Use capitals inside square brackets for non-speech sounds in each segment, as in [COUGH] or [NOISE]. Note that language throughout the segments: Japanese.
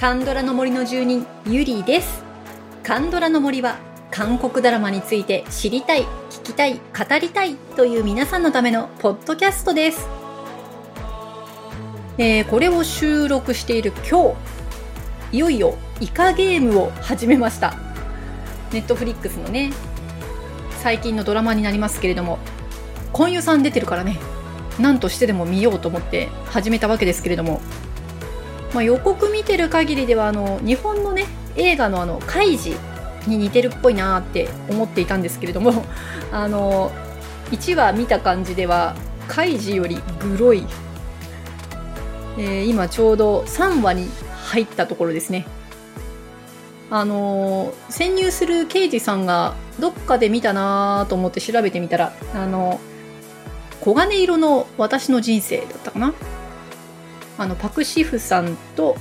カンドラの森の住人ゆりです。カンドラの森は韓国ドラマについて知りたい聞きたい語りたいという皆さんのためのポッドキャストです、えー、これを収録している今日いよいよイカゲームを始めました。ネットフリックスのね最近のドラマになりますけれども今夜さん出てるからね何としてでも見ようと思って始めたわけですけれども、まあ、予告見てる限りではあの日本のね映画のあの「カイジ」に似てるっぽいなって思っていたんですけれども [LAUGHS] あの1話見た感じではカイジよりグロい、えー、今ちょうど3話に入ったところですね。あの潜入する刑事さんがどっかで見たなと思って調べてみたらあの黄金色の私の人生だったかな？あのパク・シフさんと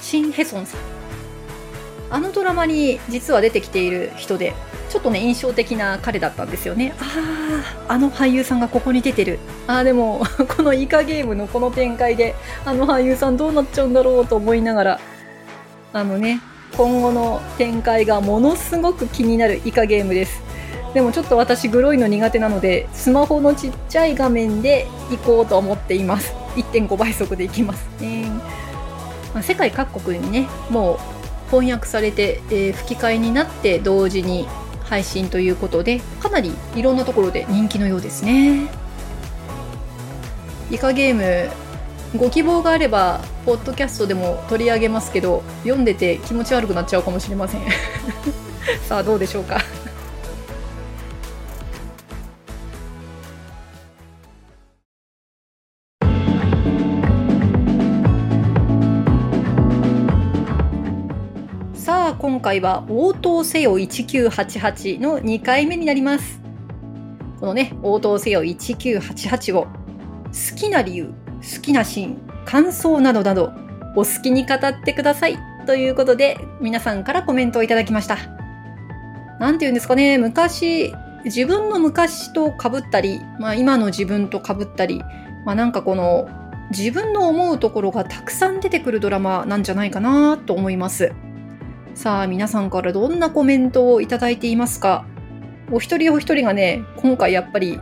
シン・ヘソンさん。あのドラマに実は出てきている人でちょっとね印象的な彼だったんですよね。あああの俳優さんがここに出てる。ああでも [LAUGHS] このイカゲームのこの展開であの俳優さんどうなっちゃうんだろうと思いながらあのね今後の展開がものすごく気になるイカゲームです。でもちょっと私グロいの苦手なのでスマホのちっちゃい画面で行こうと思っています。1.5倍速で行きますね、まあ、世界各国にねもう翻訳されて、えー、吹き替えになって同時に配信ということでかなりいろんなところで人気のようですね。イカゲームご希望があればポッドキャストでも取り上げますけど読んでて気持ち悪くなっちゃうかもしれません。[LAUGHS] さあどうでしょうか？今回は応答せよ1988の2回目になります。このね、応答せよ1988を好きな理由、好きなシーン、感想などなどお好きに語ってくださいということで皆さんからコメントをいただきました。なんて言うんですかね、昔、自分の昔と被ったり、まあ今の自分と被ったり、まあなんかこの自分の思うところがたくさん出てくるドラマなんじゃないかなと思います。さあ、皆さんからどんなコメントをいただいていますか？お一人お一人がね、今回やっぱり、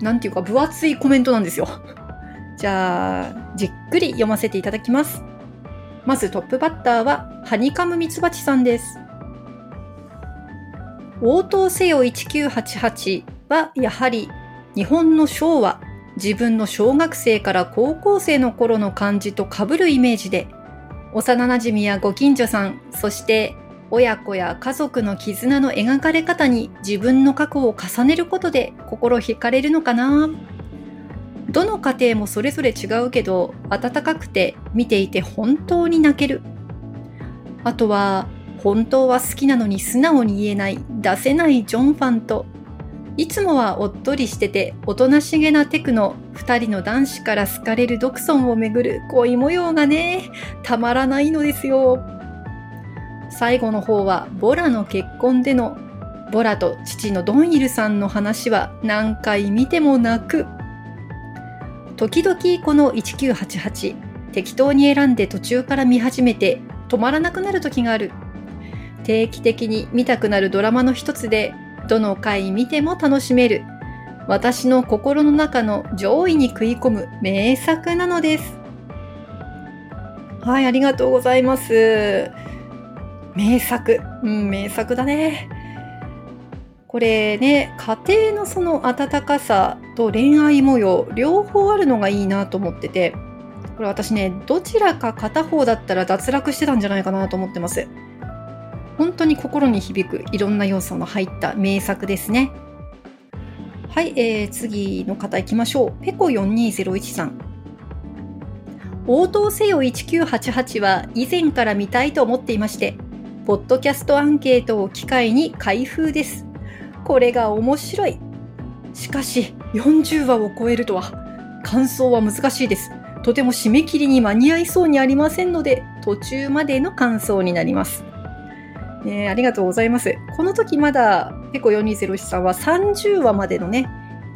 なんていうか分厚いコメントなんですよ。[LAUGHS] じゃあ、じっくり読ませていただきます。まずトップバッターは、ハニカムミツバチさんです。応答せよ1988は、やはり、日本の昭和、自分の小学生から高校生の頃の感じと被るイメージで、幼なじみやご近所さん、そして親子や家族の絆の描かれ方に自分の過去を重ねることで心惹かれるのかな？どの家庭もそれぞれ違うけど温かくて見ていて本当に泣ける。あとは本当は好きなのに素直に言えない出せないジョンファンといつもはおっとりしてておとなしげなテクノ2人の男子から好かれるドクソンをめぐる恋模様がねたまらないのですよ。最後の方はボラの結婚でのボラと父のドンイルさんの話は何回見ても泣く。時々この1988適当に選んで途中から見始めて止まらなくなる時がある。定期的に見たくなるドラマの一つでどの回見ても楽しめる私の心の中の上位に食い込む名作なのです。はい、ありがとうございます。名作。うん、名作だね。これね、家庭のその温かさと恋愛模様、両方あるのがいいなと思ってて、これ私ね、どちらか片方だったら脱落してたんじゃないかなと思ってます。本当に心に響くいろんな要素の入った名作ですね。はい、えー、次の方行きましょう。ペコ4201さん。応答せよ1988は以前から見たいと思っていまして、ポッドキャストアンケートを機会に開封です。これが面白い。しかし、40話を超えるとは、感想は難しいです。とても締め切りに間に合いそうにありませんので、途中までの感想になります。えー、ありがとうございます。この時まだ、ペコ4201さんは30話までのね、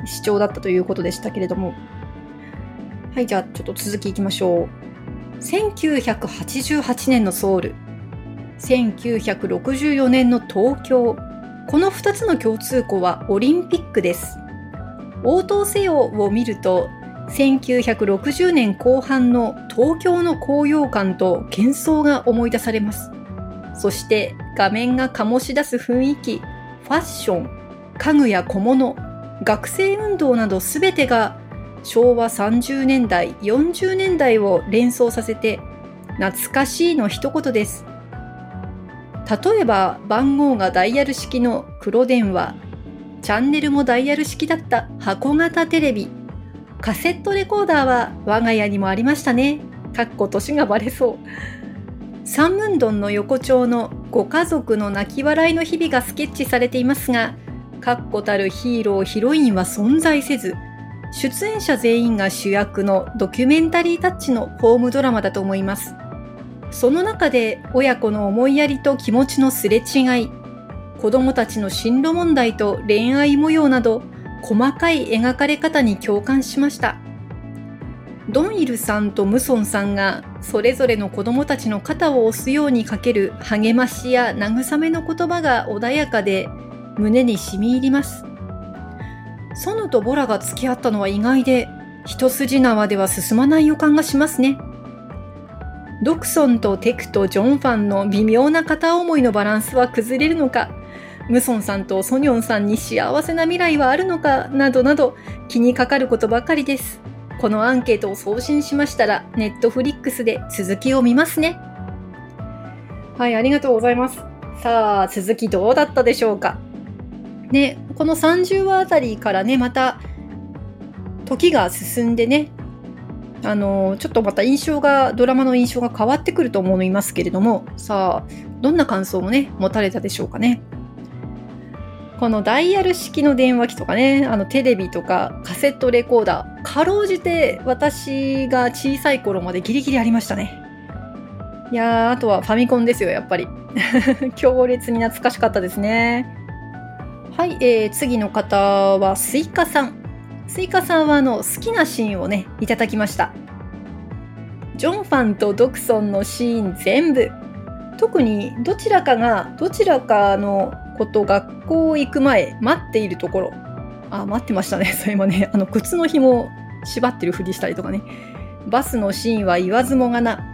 視聴だったということでしたけれども。はい、じゃあちょっと続きいきましょう。1988年のソウル1964年の東京この2つの共通項はオリンピックです応答せよを見ると1960年後半の東京の高揚感と幻想が思い出されますそして画面が醸し出す雰囲気ファッション家具や小物学生運動など全てが昭和30年代40年代を連想させて懐かしいの一言です。例えば番号がダイヤル式の黒電話チャンネルもダイヤル式だった箱型テレビカセットレコーダーは我が家にもありましたね。かっこ年がバレそう。三文丼の横丁のご家族の泣き笑いの日々がスケッチされていますが確固たるヒーローヒロインは存在せず出演者全員が主役のドキュメンタリータッチのホームドラマだと思います。その中で親子の思いやりと気持ちのすれ違い子供たちの進路問題と恋愛模様など細かい描かれ方に共感しました。ドンイルさんとムソンさんがそれぞれの子供たちの肩を押すようにかける励ましや慰めの言葉が穏やかで胸に染み入ります。ソヌとボラが付き合ったのは意外で一筋縄では進まない予感がしますね。ドクソンとテクとジョンファンの微妙な片思いのバランスは崩れるのか。ムソンさんとソニョンさんに幸せな未来はあるのか。などなど気にかかることばかりです。このアンケートを送信しましたらネットフリックスで続きを見ますね。はいありがとうございます。さあ続きどうだったでしょうか？ね、この30話あたりからね、また時が進んでね、あのちょっとまた印象が、ドラマの印象が変わってくると思いますけれども、さあ、どんな感想をね、持たれたでしょうかね？このダイヤル式の電話機とかね、あのテレビとかカセットレコーダー、かろうじて私が小さい頃までギリギリありましたね。いやー、あとはファミコンですよ、やっぱり。[LAUGHS] 強烈に懐かしかったですね。はい、えー、次の方はスイカさん。スイカさんはあの好きなシーンをね、いただきました。ジョンファンとドクソンのシーン全部。特にどちらかがどちらかのこと学校行く前待っているところ。あ、待ってましたね。[LAUGHS] それもね、あの靴の紐縛ってるふりしたりとかね。バスのシーンは言わずもがな。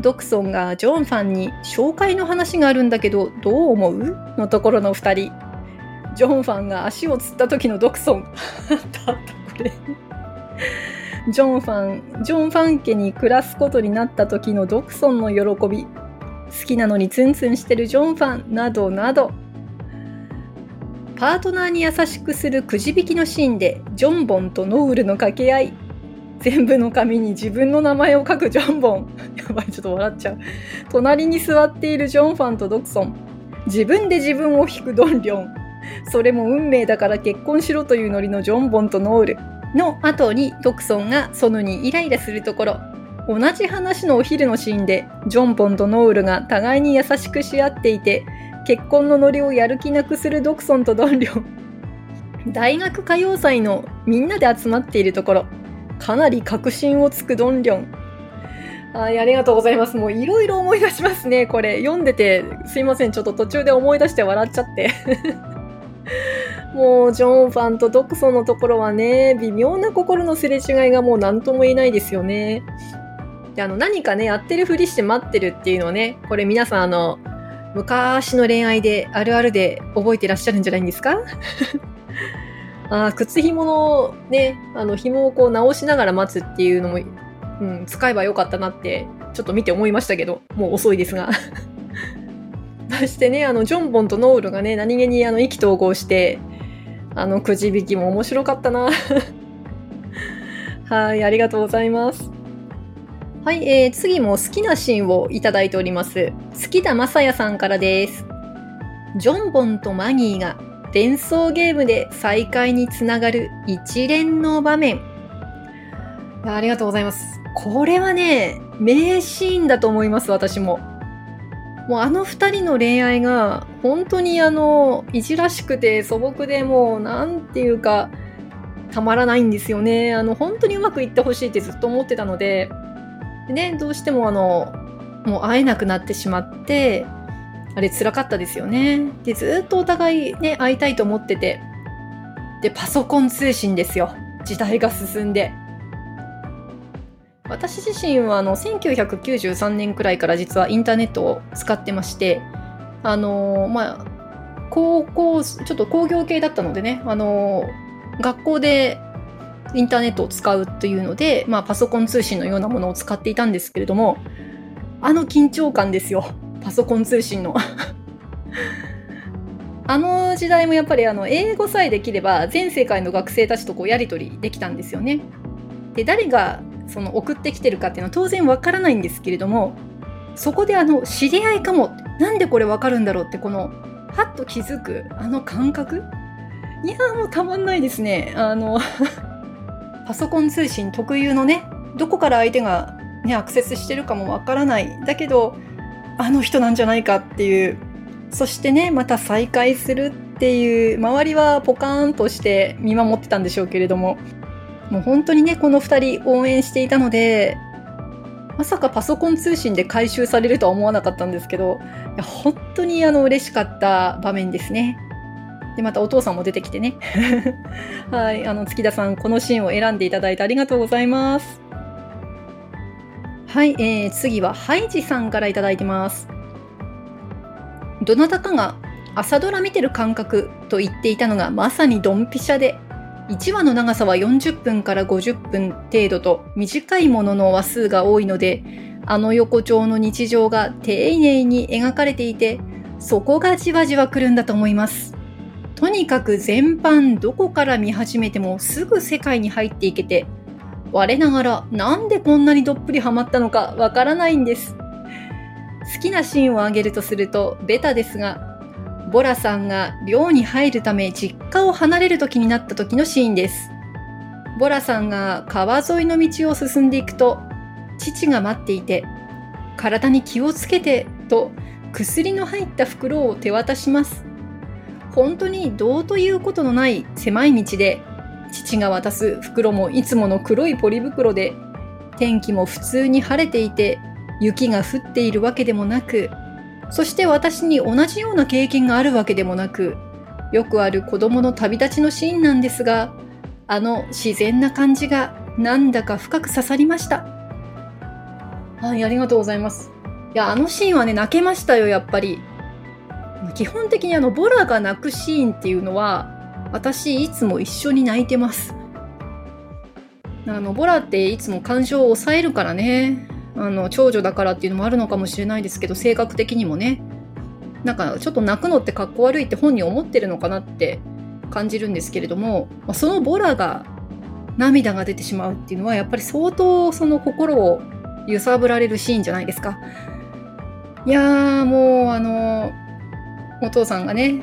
ドクソンがジョンファンに紹介の話があるんだけどどう思う？のところの2人ジョンファンが足をつった時のドクソン。[LAUGHS] だったこれ。ジョンファン、ジョンファン家に暮らすことになった時のドクソンの喜び。好きなのにツンツンしてるジョンファンなどなど。パートナーに優しくするくじ引きのシーンでジョンボンとノウルの掛け合い。全部の紙に自分の名前を書くジョンボン。やばい、ちょっと笑っちゃう。隣に座っているジョンファンとドクソン。自分で自分を引くドンリョン。それも運命だから結婚しろというノリのジョンボンとノールの後にドクソンがソヌにイライラするところ同じ話のお昼のシーンでジョンボンとノールが互いに優しくし合っていて結婚のノリをやる気なくするドクソンとドンリョン大学歌謡祭のみんなで集まっているところかなり確信をつくドンリョンはい、ありがとうございます。もういろいろ思い出しますね、これ。読んでて、すいません。ちょっと途中で思い出して笑っちゃって。[LAUGHS] もう、ジョンファンとドクソンのところはね、微妙な心のすれ違いがもう何とも言えないですよね。で、あの、何かね、やってるふりして待ってるっていうのをね、これ皆さんあの、昔の恋愛であるあるで覚えてらっしゃるんじゃないんですか？[LAUGHS] あ靴紐のね、あの、紐をこう直しながら待つっていうのも、うん、使えばよかったなって、ちょっと見て思いましたけど、もう遅いですが。そ [LAUGHS] してね、あの、ジョンボンとノールがね、何気にあの、意気投合して、あの、くじ引きも面白かったな。[LAUGHS] はい、ありがとうございます。はい、えー、次も好きなシーンをいただいております。好きだまさやさんからです。ジョンボンとマギーが伝送ゲームで再会につながる一連の場面。ありがとうございます。これはね、名シーンだと思います、私も。もうあの二人の恋愛が本当にあの、いじらしくて素朴でもうなんていうか、たまらないんですよね。あの、本当にうまくいってほしいってずっと思ってたので、でね、どうしてもあの、もう会えなくなってしまって、あれ辛かったですよね。で、ずっとお互いね、会いたいと思ってて。で、パソコン通信ですよ。時代が進んで。私自身はあの1993年くらいから実はインターネットを使ってまして、あのー、まあ、高校、ちょっと工業系だったのでね、あのー、学校でインターネットを使うというので、まあ、パソコン通信のようなものを使っていたんですけれども、あの緊張感ですよ。パソコン通信の [LAUGHS] あの時代もやっぱりあの英語さえできれば全世界の学生たちとこうやり取りできたんですよね。で誰がその送ってきてるかっていうのは当然わからないんですけれどもそこであの知り合いかもなんでこれわかるんだろうってこのパッと気づくあの感覚？いやもうたまんないですね。あの [LAUGHS] パソコン通信特有のねどこから相手が、ね、アクセスしてるかもわからない。だけどあの人なんじゃないかっていう。そしてねまた再会するっていう。周りはポカーンとして見守ってたんでしょうけれども。もう本当にねこの2人応援していたのでまさかパソコン通信で回収されるとは思わなかったんですけどいや本当にあの嬉しかった場面ですね。でまたお父さんも出てきてね [LAUGHS] はいあの月田さんこのシーンを選んでいただいてありがとうございます。はい、えー、次はハイジさんからいただいてます。どなたかが朝ドラ見てる感覚と言っていたのがまさにドンピシャで、1話の長さは40分から50分程度と短いものの話数が多いので、あの横丁の日常が丁寧に描かれていて、そこがじわじわ来るんだと思います。とにかく全般どこから見始めてもすぐ世界に入っていけて、我ながらなんでこんなにどっぷりハマったのかわからないんです。好きなシーンを挙げるとするとベタですが、ボラさんが寮に入るため実家を離れる時になった時のシーンです。ボラさんが川沿いの道を進んでいくと、父が待っていて、体に気をつけてと薬の入った袋を手渡します。本当にどうということのない狭い道で父が渡す袋もいつもの黒いポリ袋で、天気も普通に晴れていて、雪が降っているわけでもなく、そして私に同じような経験があるわけでもなく、よくある子供の旅立ちのシーンなんですが、あの自然な感じがなんだか深く刺さりました。はい、ありがとうございます。いや、あのシーンはね、泣けましたよ、やっぱり。基本的にあの、ボラが泣くシーンっていうのは、私いつも一緒に泣いてます。あのボラっていつも感情を抑えるからね。あの長女だからっていうのもあるのかもしれないですけど性格的にもね。なんかちょっと泣くのってかっこ悪いって本人思ってるのかなって感じるんですけれども、まあ、そのボラが涙が出てしまうっていうのはやっぱり相当その心を揺さぶられるシーンじゃないですか。いやーもうあのお父さんがね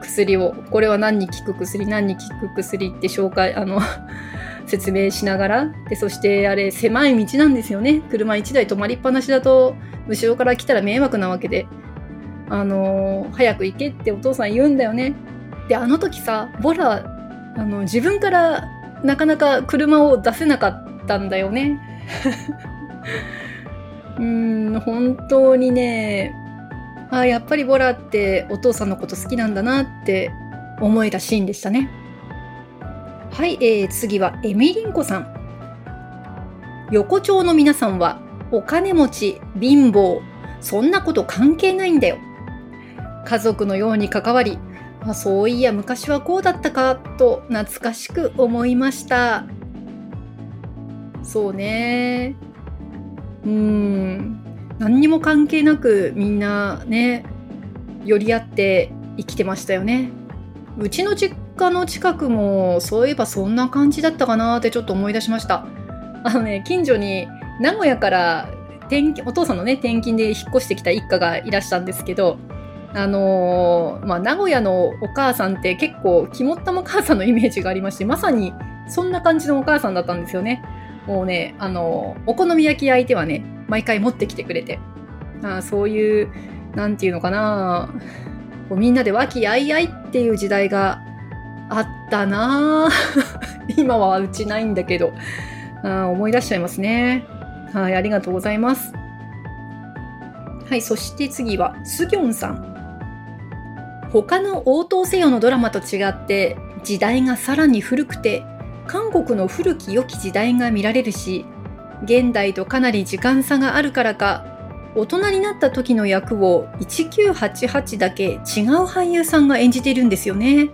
薬をこれは何に効く薬何に効く薬って紹介あの [LAUGHS] 説明しながらでそしてあれ狭い道なんですよね。車1台止まりっぱなしだと後ろから来たら迷惑なわけで。あの早く行けってお父さん言うんだよね。であの時さボラあの自分からなかなか車を出せなかったんだよね。[LAUGHS] うん本当にねあやっぱりボラってお父さんのこと好きなんだなって思えたシーンでしたね。はい、えー、次はエミリンコさん。横丁の皆さんはお金持ち、貧乏、そんなこと関係ないんだよ。家族のように関わり、あそういや昔はこうだったかと懐かしく思いました。そうね。うん。何にも関係なくみんなね寄り合って生きてましたよね。うちの実家の近くもそういえばそんな感じだったかなってちょっと思い出しました。あのね近所に名古屋から転お父さんのね転勤で引っ越してきた一家がいらしたんですけどあのー、まあ、名古屋のお母さんって結構肝っ玉母さんのイメージがありましてまさにそんな感じのお母さんだったんですよね。もうねあのお好み焼き焼いてはね毎回持ってきてくれて、あそういう、なんていうのかな、こうみんなで和気あいあいっていう時代があったな [LAUGHS] 今はうちないんだけど、あ思い出しちゃいますね。はい、ありがとうございます。はい、そして次は、スギョンさん。他の応答せよのドラマと違って時代がさらに古くて韓国の古き良き時代が見られるし現代とかなり時間差があるからか大人になった時の役を1988だけ違う俳優さんが演じているんですよね。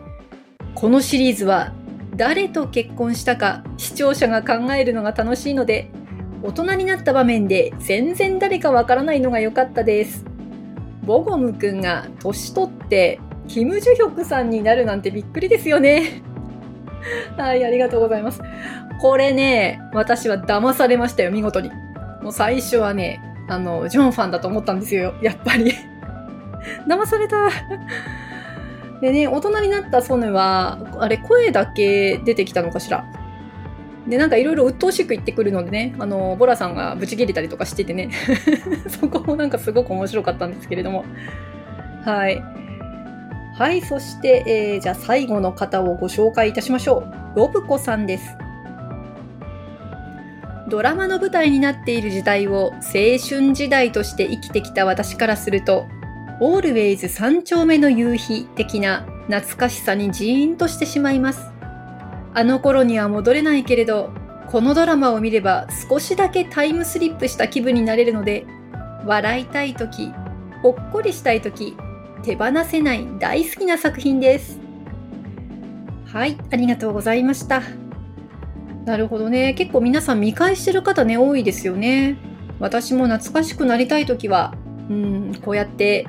このシリーズは誰と結婚したか視聴者が考えるのが楽しいので大人になった場面で全然誰かわからないのが良かったです。ボゴムくんが年取ってキム・ジュヒョクさんになるなんてびっくりですよね。[LAUGHS] はい、ありがとうございます。これね、私は騙されましたよ、見事に。もう最初はね、あの、ジョンファンだと思ったんですよ、やっぱり。[LAUGHS] 騙された。[LAUGHS] でね、大人になったソネは、あれ、声だけ出てきたのかしら。で、なんかいろいろ鬱陶しく言ってくるのでね、あの、ボラさんがブチ切れたりとかしててね、そこもなんかすごく面白かったんですけれども。はい。はい、そして、えー、じゃあ最後の方をご紹介いたしましょう。ロブコさんです。ドラマの舞台になっている時代を青春時代として生きてきた私からすると、オールウェイズ三丁目の夕日的な懐かしさにジーンとしてしまいます。あの頃には戻れないけれど、このドラマを見れば少しだけタイムスリップした気分になれるので、笑いたい時、ほっこりしたい時、手放せない大好きな作品です。はい、ありがとうございました。なるほどね。結構皆さん見返してる方ね、多いですよね。私も懐かしくなりたい時は、うん、こうやって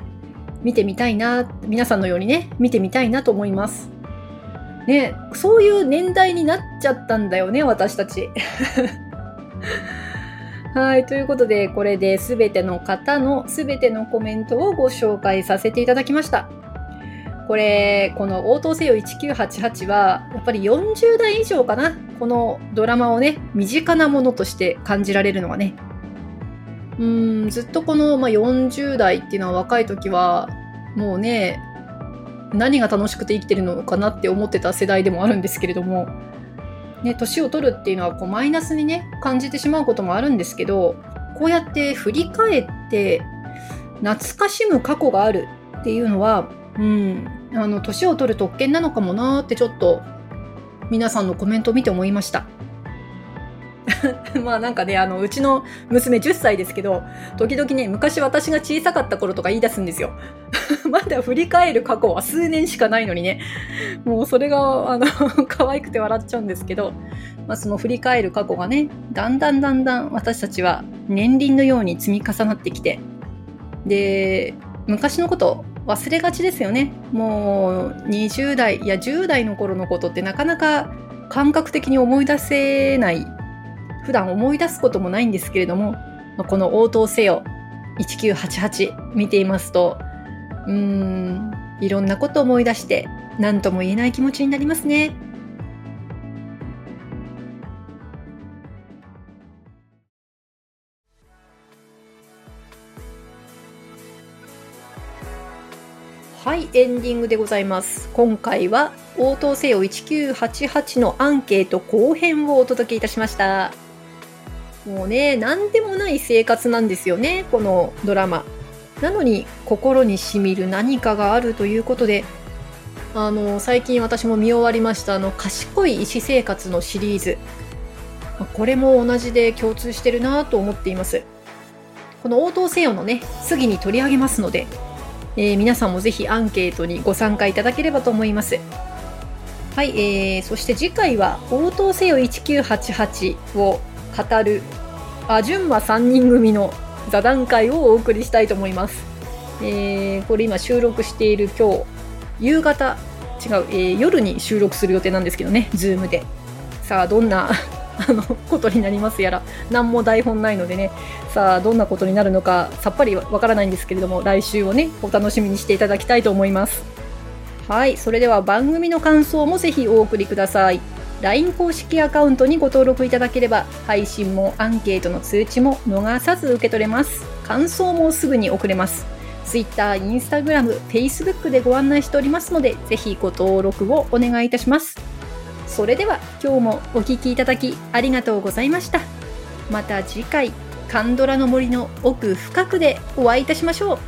見てみたいな、皆さんのようにね、見てみたいなと思います。ね、そういう年代になっちゃったんだよね、私たち。はい。ということで、これで全ての方の全てのコメントをご紹介させていただきました。これ、この応答せよ1988は、やっぱり40代以上かな。このドラマをね、身近なものとして感じられるのはね。うん、ずっとこの、まあ、40代っていうのは若い時は、もうね、何が楽しくて生きてるのかなって思ってた世代でもあるんですけれども、ね、年を取るっていうのはこうマイナスにね、感じてしまうこともあるんですけど、こうやって振り返って懐かしむ過去があるっていうのは、うん、あの、年を取る特権なのかもなーってちょっと皆さんのコメントを見て思いました。[LAUGHS] まあなんかね、あの、うちの娘10歳ですけど、時々ね、昔私が小さかった頃とか言い出すんですよ。[LAUGHS] まだ振り返る過去は数年しかないのにね、もうそれが、あの、[LAUGHS] 可愛くて笑っちゃうんですけど、まあその振り返る過去がね、だんだんだんだん私たちは年輪のように積み重なってきて、で、昔のこと忘れがちですよね。もう20代、いや10代の頃のことってなかなか感覚的に思い出せない普段思い出すこともないんですけれども、この応答せよ1988見ていますと、うーん、いろんなことを思い出して、何とも言えない気持ちになりますね。はい、エンディングでございます。今回は応答せよ1988のアンケート後編をお届けいたしました。もうね、何でもない生活なんですよね、このドラマ。なのに心にしみる何かがあるということで、あの、最近私も見終わりましたあの、賢い医師生活のシリーズ。これも同じで共通してるなと思っています。この応答せよのね、次に取り上げますので、えー、皆さんもぜひアンケートにご参加いただければと思います。はい、えー、そして次回は応答せよ1988を語るアジュンマ3人組の座談会をお送りしたいと思います。えー、これ今収録している今日夕方違う、えー、夜に収録する予定なんですけどね、ズームで。さあ、どんな [LAUGHS] あのことになりますやら、何も台本ないのでね、さあ、どんなことになるのかさっぱりわからないんですけれども、来週をね、お楽しみにしていただきたいと思います。はい、それでは番組の感想もぜひお送りください。LINE 公式アカウントにご登録いただければ配信もアンケートの通知も逃さず受け取れます。感想もすぐに送れます。Twitter、Instagram、Facebook でご案内しておりますのでぜひご登録をお願いいたします。それでは今日もお聴きいただきありがとうございました。また次回カンドラの森の奥深くでお会いいたしましょう。